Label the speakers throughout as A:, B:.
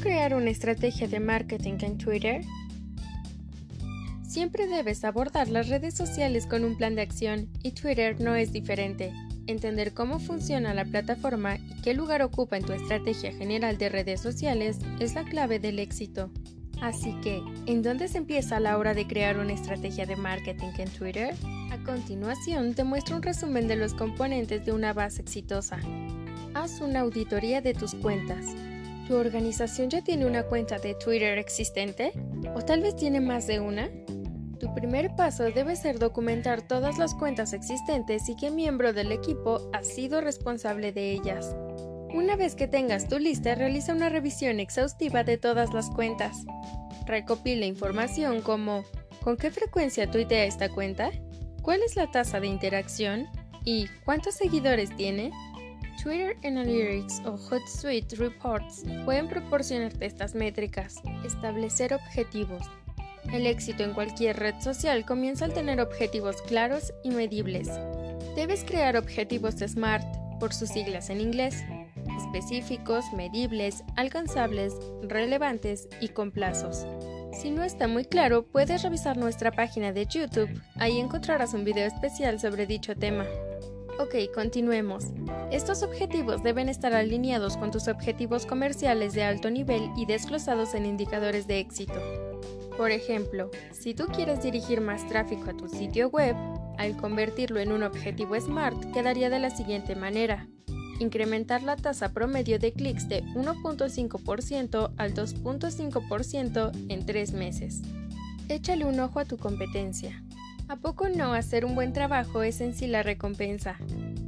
A: crear una estrategia de marketing en Twitter? Siempre debes abordar las redes sociales con un plan de acción y Twitter no es diferente. Entender cómo funciona la plataforma y qué lugar ocupa en tu estrategia general de redes sociales es la clave del éxito. Así que, ¿en dónde se empieza la hora de crear una estrategia de marketing en Twitter? A continuación te muestro un resumen de los componentes de una base exitosa. Haz una auditoría de tus cuentas. ¿Tu organización ya tiene una cuenta de Twitter existente? ¿O tal vez tiene más de una? Tu primer paso debe ser documentar todas las cuentas existentes y qué miembro del equipo ha sido responsable de ellas. Una vez que tengas tu lista, realiza una revisión exhaustiva de todas las cuentas. Recopila información como ¿con qué frecuencia tuitea esta cuenta? ¿Cuál es la tasa de interacción? ¿Y cuántos seguidores tiene? Twitter Analytics o Hootsuite Reports pueden proporcionarte estas métricas. Establecer objetivos. El éxito en cualquier red social comienza al tener objetivos claros y medibles. Debes crear objetivos SMART, por sus siglas en inglés, específicos, medibles, alcanzables, relevantes y con plazos. Si no está muy claro, puedes revisar nuestra página de YouTube, ahí encontrarás un video especial sobre dicho tema. Ok, continuemos. Estos objetivos deben estar alineados con tus objetivos comerciales de alto nivel y desglosados en indicadores de éxito. Por ejemplo, si tú quieres dirigir más tráfico a tu sitio web, al convertirlo en un objetivo SMART quedaría de la siguiente manera. Incrementar la tasa promedio de clics de 1.5% al 2.5% en tres meses. Échale un ojo a tu competencia. ¿A poco no hacer un buen trabajo es en sí la recompensa?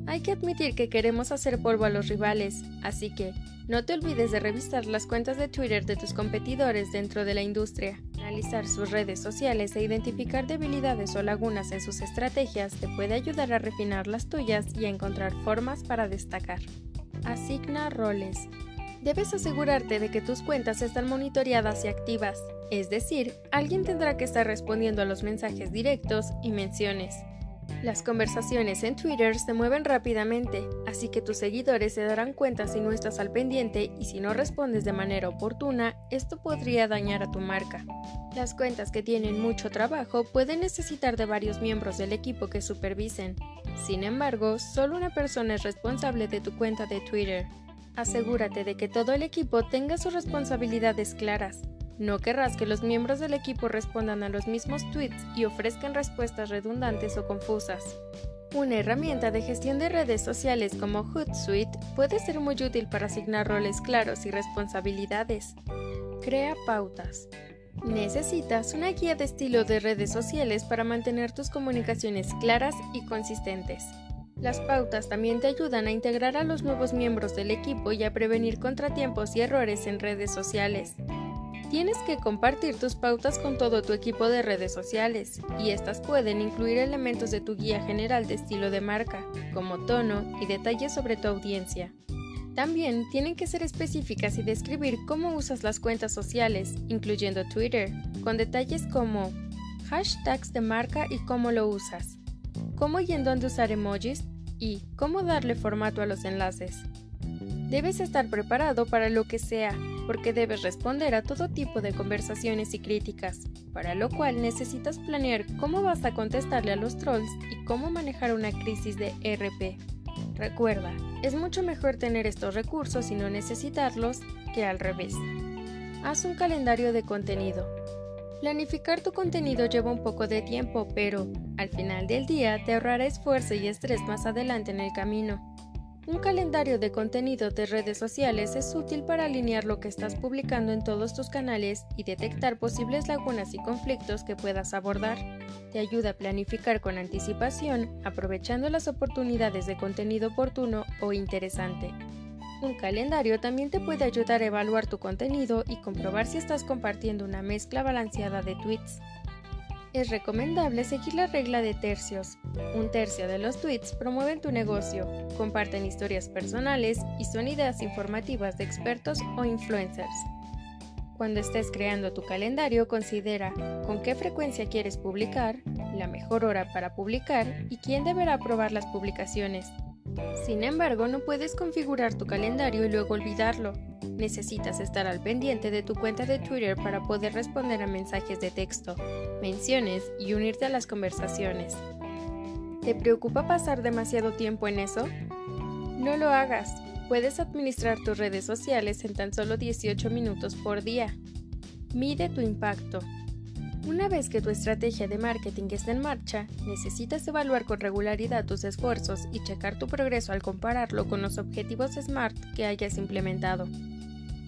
A: Hay que admitir que queremos hacer polvo a los rivales, así que no te olvides de revisar las cuentas de Twitter de tus competidores dentro de la industria. Analizar sus redes sociales e identificar debilidades o lagunas en sus estrategias te puede ayudar a refinar las tuyas y a encontrar formas para destacar. Asigna roles. Debes asegurarte de que tus cuentas están monitoreadas y activas. Es decir, alguien tendrá que estar respondiendo a los mensajes directos y menciones. Las conversaciones en Twitter se mueven rápidamente, así que tus seguidores se darán cuenta si no estás al pendiente y si no respondes de manera oportuna, esto podría dañar a tu marca. Las cuentas que tienen mucho trabajo pueden necesitar de varios miembros del equipo que supervisen. Sin embargo, solo una persona es responsable de tu cuenta de Twitter. Asegúrate de que todo el equipo tenga sus responsabilidades claras. No querrás que los miembros del equipo respondan a los mismos tweets y ofrezcan respuestas redundantes o confusas. Una herramienta de gestión de redes sociales como Hootsuite puede ser muy útil para asignar roles claros y responsabilidades. Crea pautas. Necesitas una guía de estilo de redes sociales para mantener tus comunicaciones claras y consistentes. Las pautas también te ayudan a integrar a los nuevos miembros del equipo y a prevenir contratiempos y errores en redes sociales. Tienes que compartir tus pautas con todo tu equipo de redes sociales, y estas pueden incluir elementos de tu guía general de estilo de marca, como tono y detalles sobre tu audiencia. También tienen que ser específicas y describir cómo usas las cuentas sociales, incluyendo Twitter, con detalles como hashtags de marca y cómo lo usas, cómo y en dónde usar emojis y cómo darle formato a los enlaces. Debes estar preparado para lo que sea, porque debes responder a todo tipo de conversaciones y críticas, para lo cual necesitas planear cómo vas a contestarle a los trolls y cómo manejar una crisis de RP. Recuerda, es mucho mejor tener estos recursos y no necesitarlos que al revés. Haz un calendario de contenido. Planificar tu contenido lleva un poco de tiempo, pero al final del día te ahorrará esfuerzo y estrés más adelante en el camino. Un calendario de contenido de redes sociales es útil para alinear lo que estás publicando en todos tus canales y detectar posibles lagunas y conflictos que puedas abordar. Te ayuda a planificar con anticipación, aprovechando las oportunidades de contenido oportuno o interesante. Un calendario también te puede ayudar a evaluar tu contenido y comprobar si estás compartiendo una mezcla balanceada de tweets. Es recomendable seguir la regla de tercios. Un tercio de los tweets promueven tu negocio, comparten historias personales y son ideas informativas de expertos o influencers. Cuando estés creando tu calendario, considera con qué frecuencia quieres publicar, la mejor hora para publicar y quién deberá aprobar las publicaciones. Sin embargo, no puedes configurar tu calendario y luego olvidarlo. Necesitas estar al pendiente de tu cuenta de Twitter para poder responder a mensajes de texto, menciones y unirte a las conversaciones. ¿Te preocupa pasar demasiado tiempo en eso? No lo hagas. Puedes administrar tus redes sociales en tan solo 18 minutos por día. Mide tu impacto. Una vez que tu estrategia de marketing está en marcha, necesitas evaluar con regularidad tus esfuerzos y checar tu progreso al compararlo con los objetivos SMART que hayas implementado.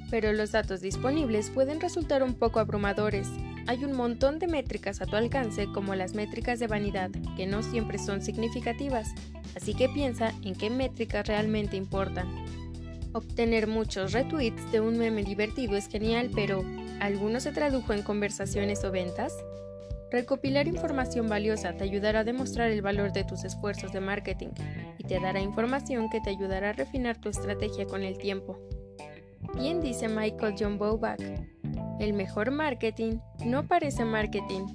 A: Pero los datos disponibles pueden resultar un poco abrumadores. Hay un montón de métricas a tu alcance como las métricas de vanidad, que no siempre son significativas, así que piensa en qué métricas realmente importan. Obtener muchos retweets de un meme divertido es genial, pero ¿alguno se tradujo en conversaciones o ventas? Recopilar información valiosa te ayudará a demostrar el valor de tus esfuerzos de marketing y te dará información que te ayudará a refinar tu estrategia con el tiempo. Bien dice Michael John Bowback, el mejor marketing no parece marketing.